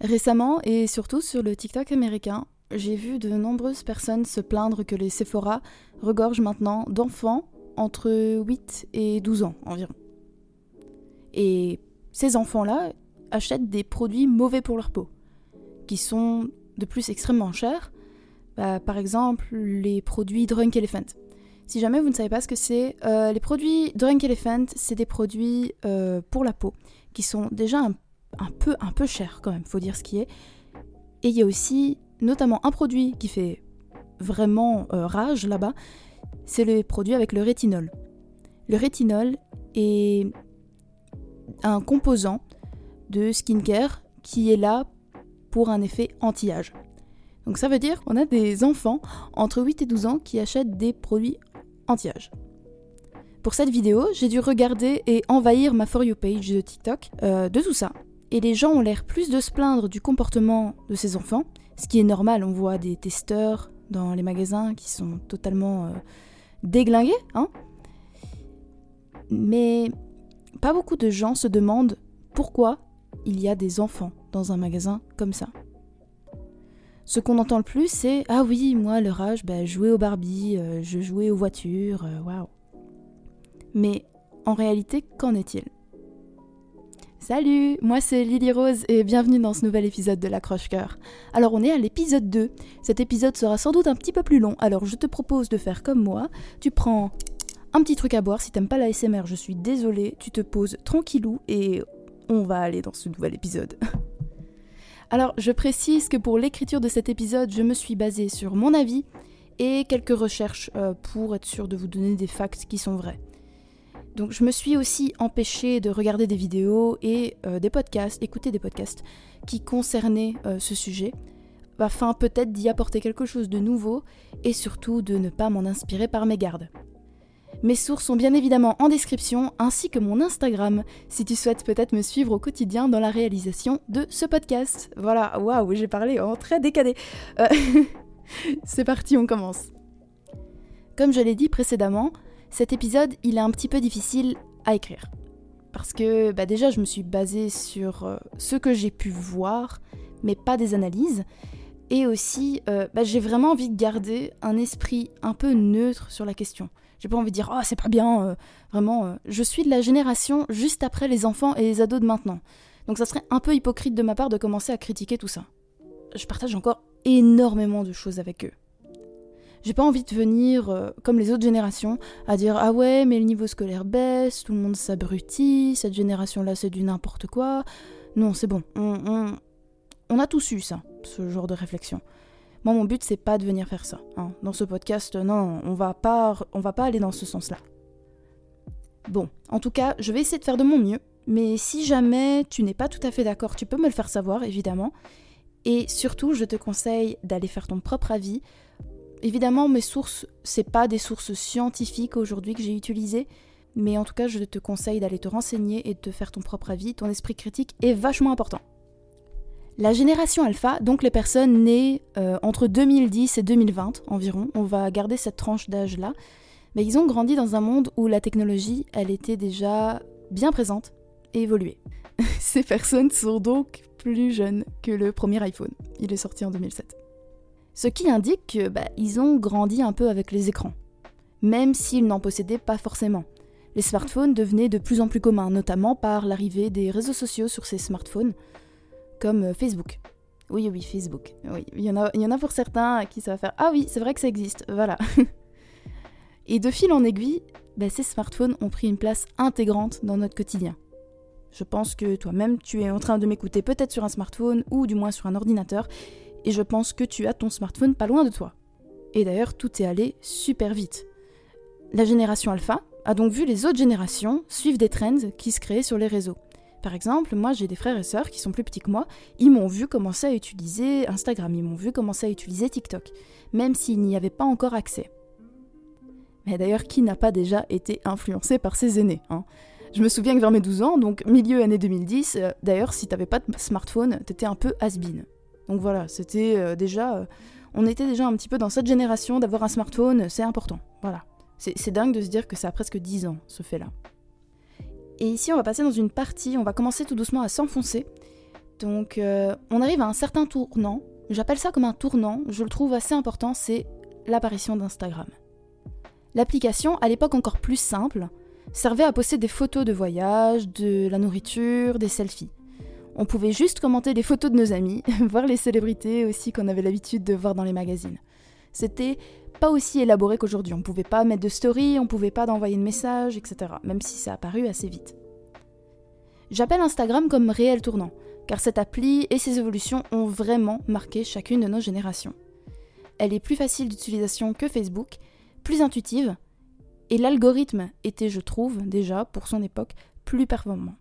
Récemment, et surtout sur le TikTok américain, j'ai vu de nombreuses personnes se plaindre que les Sephora regorgent maintenant d'enfants entre 8 et 12 ans environ. Et ces enfants-là achètent des produits mauvais pour leur peau, qui sont de plus extrêmement chers. Bah, par exemple, les produits Drunk Elephant. Si jamais vous ne savez pas ce que c'est, euh, les produits Drunk Elephant, c'est des produits euh, pour la peau qui sont déjà un, peu, un peu chers quand même, faut dire ce qui est. Et il y a aussi notamment un produit qui fait vraiment euh, rage là-bas, c'est le produit avec le rétinol. Le rétinol est un composant de skincare qui est là pour un effet anti-âge. Donc ça veut dire qu'on a des enfants entre 8 et 12 ans qui achètent des produits anti-âge. Pour cette vidéo, j'ai dû regarder et envahir ma For You page de TikTok euh, de tout ça. Et les gens ont l'air plus de se plaindre du comportement de ces enfants, ce qui est normal, on voit des testeurs dans les magasins qui sont totalement euh, déglingués, hein. Mais pas beaucoup de gens se demandent pourquoi il y a des enfants dans un magasin comme ça. Ce qu'on entend le plus, c'est Ah oui, moi, leur âge, bah, jouer au Barbie, euh, je jouais aux voitures, euh, waouh. Mais en réalité, qu'en est-il? Salut, moi c'est Lily Rose et bienvenue dans ce nouvel épisode de l'accroche-cœur. Alors on est à l'épisode 2. Cet épisode sera sans doute un petit peu plus long, alors je te propose de faire comme moi. Tu prends un petit truc à boire, si t'aimes pas la SMR, je suis désolée, tu te poses tranquillou et on va aller dans ce nouvel épisode. Alors, je précise que pour l'écriture de cet épisode, je me suis basée sur mon avis et quelques recherches euh, pour être sûre de vous donner des facts qui sont vrais. Donc, je me suis aussi empêchée de regarder des vidéos et euh, des podcasts, écouter des podcasts qui concernaient euh, ce sujet, afin peut-être d'y apporter quelque chose de nouveau et surtout de ne pas m'en inspirer par mes gardes. Mes sources sont bien évidemment en description, ainsi que mon Instagram, si tu souhaites peut-être me suivre au quotidien dans la réalisation de ce podcast. Voilà, waouh, j'ai parlé en très décadé. Euh, c'est parti, on commence. Comme je l'ai dit précédemment, cet épisode, il est un petit peu difficile à écrire. Parce que bah déjà, je me suis basée sur euh, ce que j'ai pu voir, mais pas des analyses. Et aussi, euh, bah, j'ai vraiment envie de garder un esprit un peu neutre sur la question. J'ai pas envie de dire oh c'est pas bien, euh, vraiment. Je suis de la génération juste après les enfants et les ados de maintenant. Donc ça serait un peu hypocrite de ma part de commencer à critiquer tout ça. Je partage encore énormément de choses avec eux. J'ai pas envie de venir, euh, comme les autres générations, à dire ah ouais mais le niveau scolaire baisse, tout le monde s'abrutit, cette génération-là c'est du n'importe quoi. Non c'est bon, on, a tous eu ça, ce genre de réflexion. Moi, mon but, c'est pas de venir faire ça. Hein. Dans ce podcast, non, on va pas, on va pas aller dans ce sens-là. Bon, en tout cas, je vais essayer de faire de mon mieux. Mais si jamais tu n'es pas tout à fait d'accord, tu peux me le faire savoir, évidemment. Et surtout, je te conseille d'aller faire ton propre avis. Évidemment, mes sources, c'est pas des sources scientifiques aujourd'hui que j'ai utilisées, mais en tout cas, je te conseille d'aller te renseigner et de te faire ton propre avis. Ton esprit critique est vachement important. La génération alpha, donc les personnes nées euh, entre 2010 et 2020 environ, on va garder cette tranche d'âge-là, mais ils ont grandi dans un monde où la technologie, elle était déjà bien présente et évoluée. Ces personnes sont donc plus jeunes que le premier iPhone. Il est sorti en 2007. Ce qui indique qu'ils bah, ont grandi un peu avec les écrans, même s'ils n'en possédaient pas forcément. Les smartphones devenaient de plus en plus communs, notamment par l'arrivée des réseaux sociaux sur ces smartphones, comme euh, Facebook. Oui, oui, Facebook. Oui, il y en a, pour certains à qui ça va faire Ah oui, c'est vrai que ça existe, voilà. Et de fil en aiguille, bah, ces smartphones ont pris une place intégrante dans notre quotidien. Je pense que toi-même, tu es en train de m'écouter peut-être sur un smartphone ou du moins sur un ordinateur, et je pense que tu as ton smartphone pas loin de toi. Et d'ailleurs, tout est allé super vite. La génération alpha a donc vu les autres générations suivre des trends qui se créaient sur les réseaux. Par exemple, moi j'ai des frères et sœurs qui sont plus petits que moi, ils m'ont vu commencer à utiliser Instagram, ils m'ont vu commencer à utiliser TikTok, même s'ils n'y avaient pas encore accès. Mais d'ailleurs, qui n'a pas déjà été influencé par ses aînés hein? Je me souviens que vers mes 12 ans, donc milieu année 2010, euh, d'ailleurs, si t'avais pas de smartphone, t'étais un peu has-been. Donc voilà, c'était euh, déjà. Euh, on était déjà un petit peu dans cette génération d'avoir un smartphone, c'est important. Voilà. C'est dingue de se dire que ça a presque 10 ans, ce fait-là. Et ici, on va passer dans une partie, on va commencer tout doucement à s'enfoncer Donc euh, on arrive à un certain tournant, j'appelle ça comme un tournant, je le trouve assez important, c'est l'apparition d'Instagram. L'application, à l'époque encore plus simple, servait à poster des photos de voyage, de la nourriture, des selfies. On pouvait juste commenter des photos de nos amis, voir les célébrités aussi qu'on avait l'habitude de voir dans les magazines. C'était pas aussi élaboré qu'aujourd'hui. On pouvait pas mettre de story, on pouvait pas d'envoyer de messages, etc. Même si ça a assez vite. J'appelle Instagram comme réel tournant, car cette appli et ses évolutions ont vraiment marqué chacune de nos générations. Elle est plus facile d'utilisation que Facebook, plus intuitive, et l'algorithme était, je trouve, déjà, pour son époque, plus performant.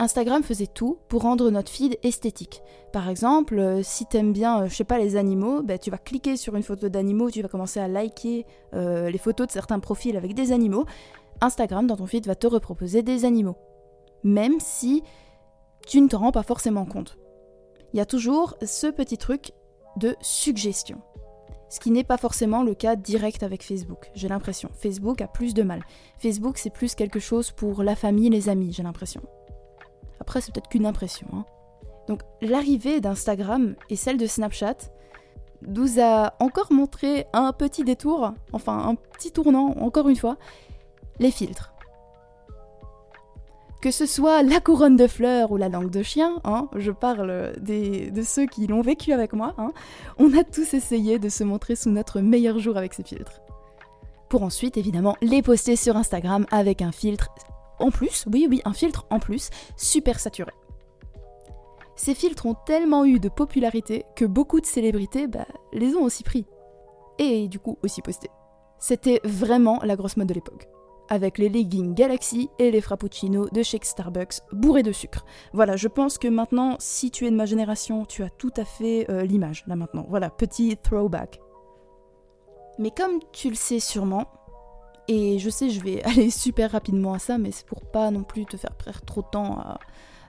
Instagram faisait tout pour rendre notre feed esthétique. Par exemple, euh, si t'aimes bien, euh, je sais pas, les animaux, bah, tu vas cliquer sur une photo d'animaux, tu vas commencer à liker euh, les photos de certains profils avec des animaux. Instagram, dans ton feed, va te reproposer des animaux. Même si tu ne te rends pas forcément compte. Il y a toujours ce petit truc de suggestion. Ce qui n'est pas forcément le cas direct avec Facebook, j'ai l'impression. Facebook a plus de mal. Facebook, c'est plus quelque chose pour la famille, les amis, j'ai l'impression. Après, c'est peut-être qu'une impression. Hein. Donc, l'arrivée d'Instagram et celle de Snapchat nous a encore montré un petit détour, enfin un petit tournant, encore une fois, les filtres. Que ce soit la couronne de fleurs ou la langue de chien, hein, je parle de ceux qui l'ont vécu avec moi, hein, on a tous essayé de se montrer sous notre meilleur jour avec ces filtres. Pour ensuite, évidemment, les poster sur Instagram avec un filtre en plus, oui, oui, un filtre en plus, super saturé. Ces filtres ont tellement eu de popularité que beaucoup de célébrités bah, les ont aussi pris. Et du coup aussi postés. C'était vraiment la grosse mode de l'époque. Avec les leggings Galaxy et les frappuccinos de chez Starbucks bourrés de sucre. Voilà, je pense que maintenant, si tu es de ma génération, tu as tout à fait euh, l'image là maintenant. Voilà, petit throwback. Mais comme tu le sais sûrement, et je sais, je vais aller super rapidement à ça, mais c'est pour pas non plus te faire perdre trop de temps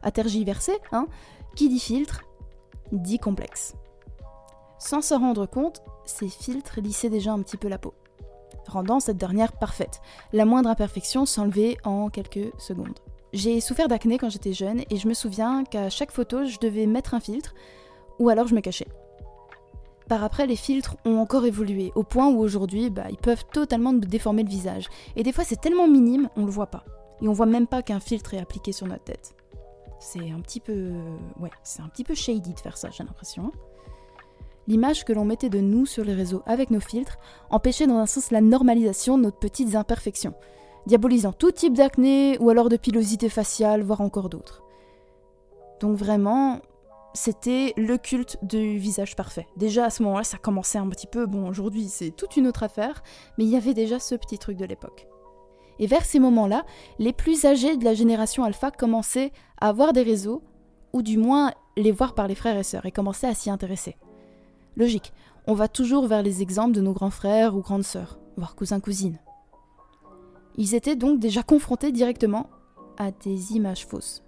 à, tergiverser. Hein. Qui dit filtre, dit complexe. Sans se rendre compte, ces filtres lissaient déjà un petit peu la peau, rendant cette dernière parfaite. La moindre imperfection s'enlevait en quelques secondes. J'ai souffert d'acné quand j'étais jeune et je me souviens qu'à chaque photo, je devais mettre un filtre ou alors je me cachais. Par après, les filtres ont encore évolué, au point où aujourd'hui, bah, ils peuvent totalement déformer le visage. Et des fois, c'est tellement minime, on le voit pas. Et on voit même pas qu'un filtre est appliqué sur notre tête. C'est un petit peu. Ouais, c'est un petit peu shady de faire ça, j'ai l'impression. L'image que l'on mettait de nous sur les réseaux avec nos filtres empêchait dans un sens la normalisation de nos petites imperfections, diabolisant tout type d'acné ou alors de pilosité faciale, voire encore d'autres. Donc vraiment, c'était le culte du visage parfait. Déjà à ce moment-là, ça commençait un petit peu, bon aujourd'hui c'est toute une autre affaire, mais il y avait déjà ce petit truc de l'époque. Et vers ces moments-là, les plus âgés de la génération alpha commençaient à avoir des réseaux, ou du moins les voir par les frères et sœurs, et commençaient à s'y intéresser. Logique, on va toujours vers les exemples de nos grands frères ou grandes sœurs, voire cousins-cousines. Ils étaient donc déjà confrontés directement à des images fausses.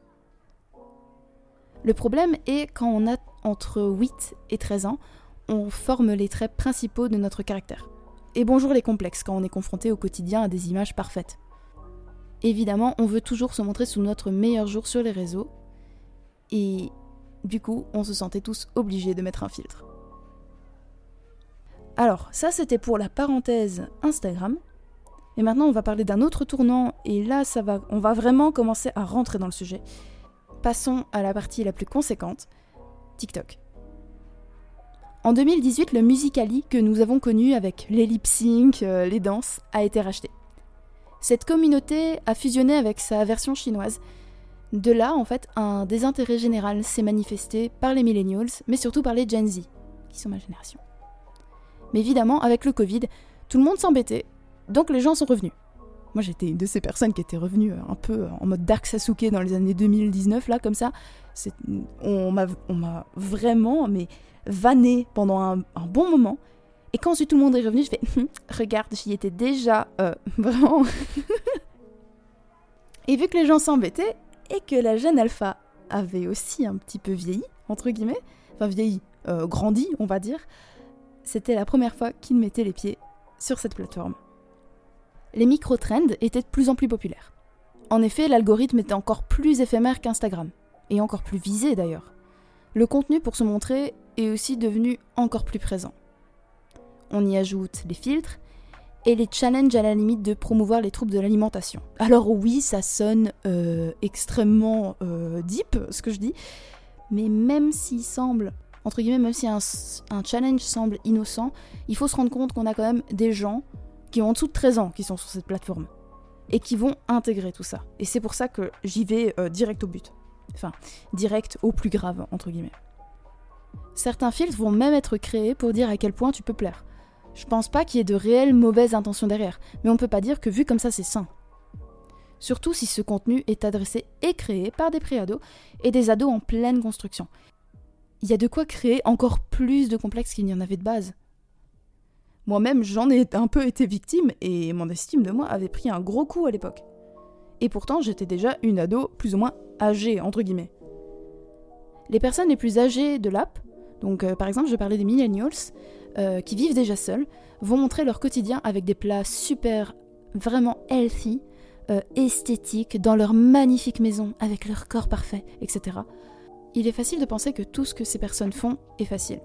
Le problème est quand on a entre 8 et 13 ans, on forme les traits principaux de notre caractère. Et bonjour les complexes quand on est confronté au quotidien à des images parfaites. Évidemment, on veut toujours se montrer sous notre meilleur jour sur les réseaux, et du coup, on se sentait tous obligés de mettre un filtre. Alors, ça c'était pour la parenthèse Instagram. Et maintenant, on va parler d'un autre tournant, et là, ça va, on va vraiment commencer à rentrer dans le sujet passons à la partie la plus conséquente, TikTok. En 2018, le Musicali que nous avons connu avec les lip sync, euh, les danses, a été racheté. Cette communauté a fusionné avec sa version chinoise. De là, en fait, un désintérêt général s'est manifesté par les millennials, mais surtout par les Gen Z, qui sont ma génération. Mais évidemment, avec le Covid, tout le monde s'embêtait, donc les gens sont revenus. Moi, j'étais une de ces personnes qui étaient revenues euh, un peu en mode Dark Sasuke dans les années 2019, là, comme ça. On m'a vraiment mais vanné pendant un, bon moment. Et quand tout le monde est revenu, je fais hum, regarde, j'y étais déjà euh, vraiment. et vu que les gens s'embêtaient et que la jeune alpha avait aussi un petit peu vieilli, entre guillemets, enfin vieilli, euh, grandi, on va dire, c'était la première fois qu'il mettait les pieds sur cette plateforme les micro-trends étaient de plus en plus populaires. En effet, l'algorithme était encore plus éphémère qu'Instagram. et encore plus visé d'ailleurs. Le contenu pour se montrer est aussi devenu encore plus présent. On y ajoute les filtres et les challenges à la limite de promouvoir les troubles de l'alimentation. Alors oui, ça sonne euh, extrêmement euh, deep, ce que je dis, mais même s'il semble, entre guillemets, même si un, un, challenge semble innocent, il faut se rendre compte qu'on a quand même des gens qui ont en dessous de 13 ans qui sont sur cette plateforme et qui vont intégrer tout ça. Et c'est pour ça que j'y vais euh, direct au but. Enfin, direct au plus grave, entre guillemets. Certains filtres vont même être créés pour dire à quel point tu peux plaire. Je pense pas qu'il y ait de réelles mauvaises intentions derrière, mais on peut pas dire que vu comme ça c'est sain. Surtout si ce contenu est adressé et créé par des préados et des ados en pleine construction. Il y a de quoi créer encore plus de complexes qu'il n'y en avait de base. Moi-même, j'en ai un peu été victime et mon estime de moi avait pris un gros coup à l'époque. Et pourtant, j'étais déjà une ado plus ou moins âgée, entre guillemets. Les personnes les plus âgées de l'app, donc euh, par exemple, je parlais des millennials, euh, qui vivent déjà seuls, vont montrer leur quotidien avec des plats super, vraiment healthy, euh, esthétiques, dans leur magnifique maison, avec leur corps parfait, etc. Il est facile de penser que tout ce que ces personnes font est facile.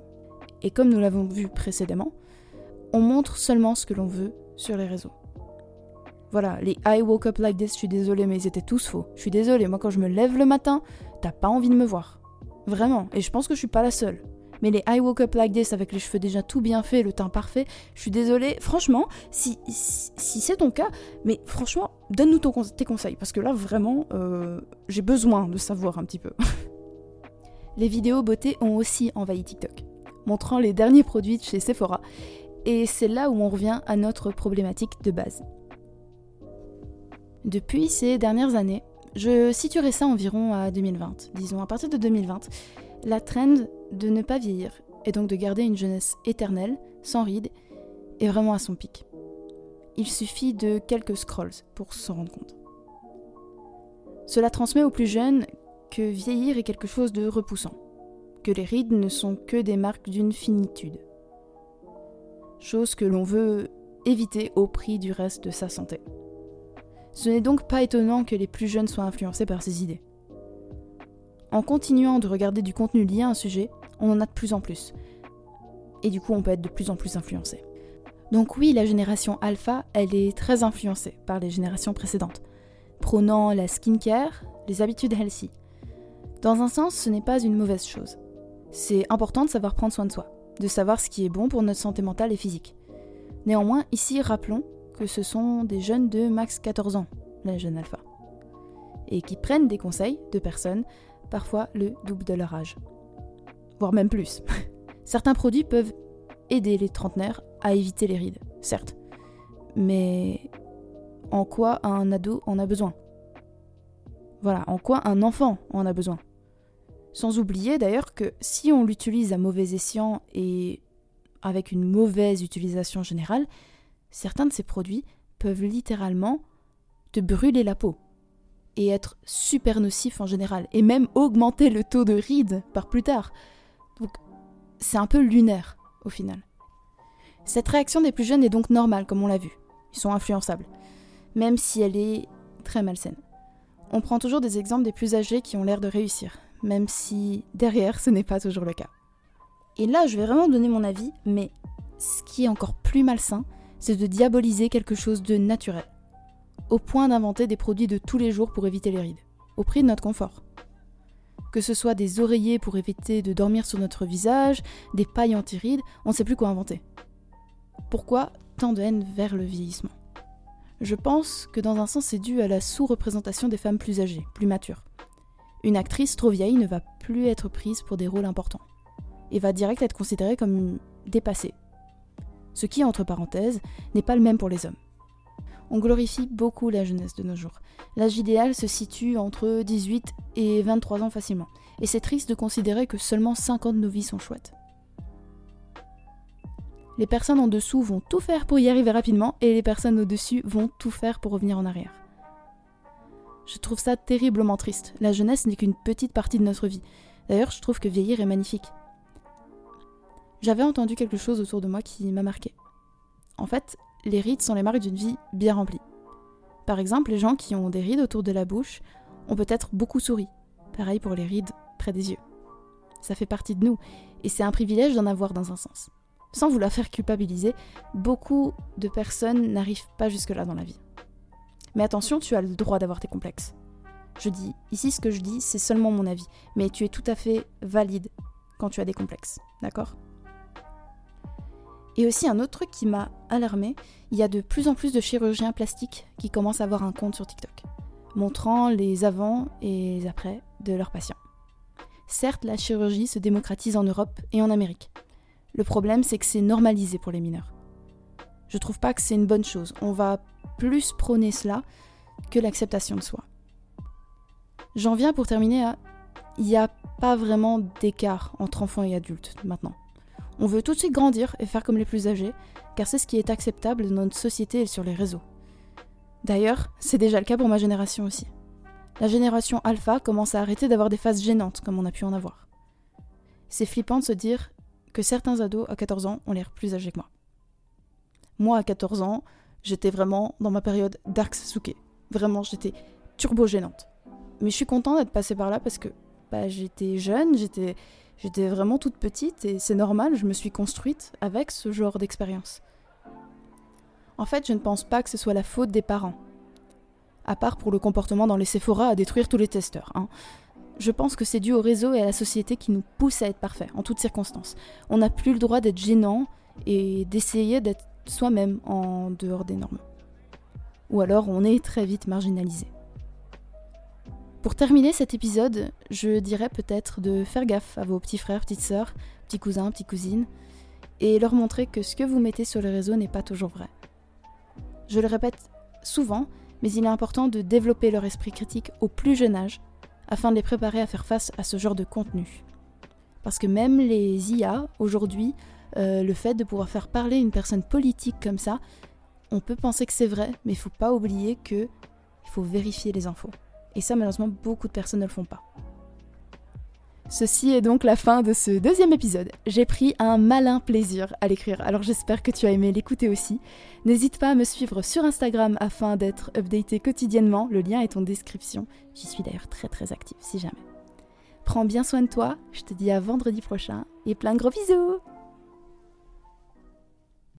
Et comme nous l'avons vu précédemment, on montre seulement ce que l'on veut sur les réseaux. Voilà, les I woke up like this, je suis désolée, mais ils étaient tous faux. Je suis désolée, moi quand je me lève le matin, t'as pas envie de me voir. Vraiment, et je pense que je suis pas la seule. Mais les I woke up like this avec les cheveux déjà tout bien faits, le teint parfait, je suis désolée. Franchement, si, si, c'est ton cas, mais franchement, donne-nous tes conseils, parce que là vraiment, euh, j'ai besoin de savoir un petit peu. les vidéos beauté ont aussi envahi TikTok, montrant les derniers produits de chez Sephora et c'est là où on revient à notre problématique de base. Depuis ces dernières années, je situerai ça environ à 2020, disons à partir de 2020, la trend de ne pas vieillir et donc de garder une jeunesse éternelle, sans rides, est vraiment à son pic. Il suffit de quelques scrolls pour s'en rendre compte. Cela transmet aux plus jeunes que vieillir est quelque chose de repoussant, que les rides ne sont que des marques d'une finitude chose que l'on veut éviter au prix du reste de sa santé. Ce n'est donc pas étonnant que les plus jeunes soient influencés par ces idées. En continuant de regarder du contenu lié à un sujet, on en a de plus en plus. Et du coup, on peut être de plus en plus influencé. Donc oui, la génération alpha, elle est très influencée par les générations précédentes, prônant la skincare, les habitudes healthy. Dans un sens, ce n'est pas une mauvaise chose. C'est important de savoir prendre soin de soi de savoir ce qui est bon pour notre santé mentale et physique. Néanmoins, ici, rappelons que ce sont des jeunes de max 14 ans, les jeunes alpha, et qui prennent des conseils de personnes, parfois le double de leur âge, voire même plus. Certains produits peuvent aider les trentenaires à éviter les rides, certes, mais en quoi un ado en a besoin? Voilà, en quoi un enfant en a besoin? Sans oublier d'ailleurs que si on l'utilise à mauvais escient et avec une mauvaise utilisation générale, certains de ces produits peuvent littéralement te brûler la peau et être super nocifs en général, et même augmenter le taux de rides par plus tard. Donc c'est un peu lunaire au final. Cette réaction des plus jeunes est donc normale, comme on l'a vu. Ils sont influençables, même si elle est très malsaine. On prend toujours des exemples des plus âgés qui ont l'air de réussir, même si derrière ce n'est pas toujours le cas. Et là, je vais vraiment donner mon avis, mais ce qui est encore plus malsain, c'est de diaboliser quelque chose de naturel, au point d'inventer des produits de tous les jours pour éviter les rides, au prix de notre confort. Que ce soit des oreillers pour éviter de dormir sur notre visage, des pailles anti-rides, on ne sait plus quoi inventer. Pourquoi tant de haine vers le vieillissement? Je pense que dans un sens c'est dû à la sous-représentation des femmes plus âgées, plus matures. Une actrice trop vieille ne va plus être prise pour des rôles importants et va direct être considérée comme dépassée. Ce qui, entre parenthèses, n'est pas le même pour les hommes. On glorifie beaucoup la jeunesse de nos jours. L'âge idéal se situe entre 18 et 23 ans facilement. Et c'est triste de considérer que seulement 50 de nos vies sont chouettes. Les personnes en dessous vont tout faire pour y arriver rapidement et les personnes au-dessus vont tout faire pour revenir en arrière. Je trouve ça terriblement triste. La jeunesse n'est qu'une petite partie de notre vie. D'ailleurs, je trouve que vieillir est magnifique. J'avais entendu quelque chose autour de moi qui m'a marqué. En fait, les rides sont les marques d'une vie bien remplie. Par exemple, les gens qui ont des rides autour de la bouche ont peut-être beaucoup souri, Pareil pour les rides près des yeux. Ça fait partie de nous, et c'est un privilège d'en avoir dans un sens. Sans vouloir faire culpabiliser, beaucoup de personnes n'arrivent pas jusque-là dans la vie. Mais attention, tu as le droit d'avoir tes complexes. Je dis, ici ce que je dis, c'est seulement mon avis, mais tu es tout à fait valide quand tu as des complexes, d'accord? Et aussi un autre truc qui m'a alarmé, il y a de plus en plus de chirurgiens plastiques qui commencent à avoir un compte sur TikTok, montrant les avant et après de leurs patients. Certes, la chirurgie se démocratise en Europe et en Amérique. Le problème, c'est que c'est normalisé pour les mineurs. Je trouve pas que c'est une bonne chose. On va plus prôner cela que l'acceptation de soi. J'en viens pour terminer à il n'y a pas vraiment d'écart entre enfants et adultes maintenant. On veut tout de suite grandir et faire comme les plus âgés, car c'est ce qui est acceptable dans notre société et sur les réseaux. D'ailleurs, c'est déjà le cas pour ma génération aussi la génération alpha commence à arrêter d'avoir des phases gênantes comme on a pu en avoir. C'est flippant de se dire que certains ados à 14 ans ont l'air plus âgés que moi. Moi à 14 ans, j'étais vraiment dans ma période Dark Sasuke. Vraiment, j'étais turbo gênante. Mais je suis contente d'être passée par là parce que bah, j'étais jeune, j'étais, j'étais vraiment toute petite et c'est normal, je me suis construite avec ce genre d'expérience. En fait, je ne pense pas que ce soit la faute des parents à part pour le comportement dans les Sephora à détruire tous les testeurs. Hein. Je pense que c'est dû au réseau et à la société qui nous pousse à être parfaits, en toutes circonstances. On n'a plus le droit d'être gênant et d'essayer d'être soi-même en dehors des normes. Ou alors on est très vite marginalisé. Pour terminer cet épisode, je dirais peut-être de faire gaffe à vos petits frères, petites sœurs, petits cousins, petites cousines, et leur montrer que ce que vous mettez sur les réseaux n'est pas toujours vrai. Je le répète souvent, mais il est important de développer leur esprit critique au plus jeune âge afin de les préparer à faire face à ce genre de contenu. Parce que même les IA, aujourd'hui, euh, le fait de pouvoir faire parler une personne politique comme ça, on peut penser que c'est vrai, mais il faut pas oublier que il faut vérifier les infos. Et ça, malheureusement, beaucoup de personnes ne le font pas. Ceci est donc la fin de ce deuxième épisode. J'ai pris un malin plaisir à l'écrire, alors j'espère que tu as aimé l'écouter aussi. N'hésite pas à me suivre sur Instagram afin d'être updaté quotidiennement, le lien est en description. J'y suis d'ailleurs très très active si jamais. Prends bien soin de toi, je te dis à vendredi prochain et plein de gros bisous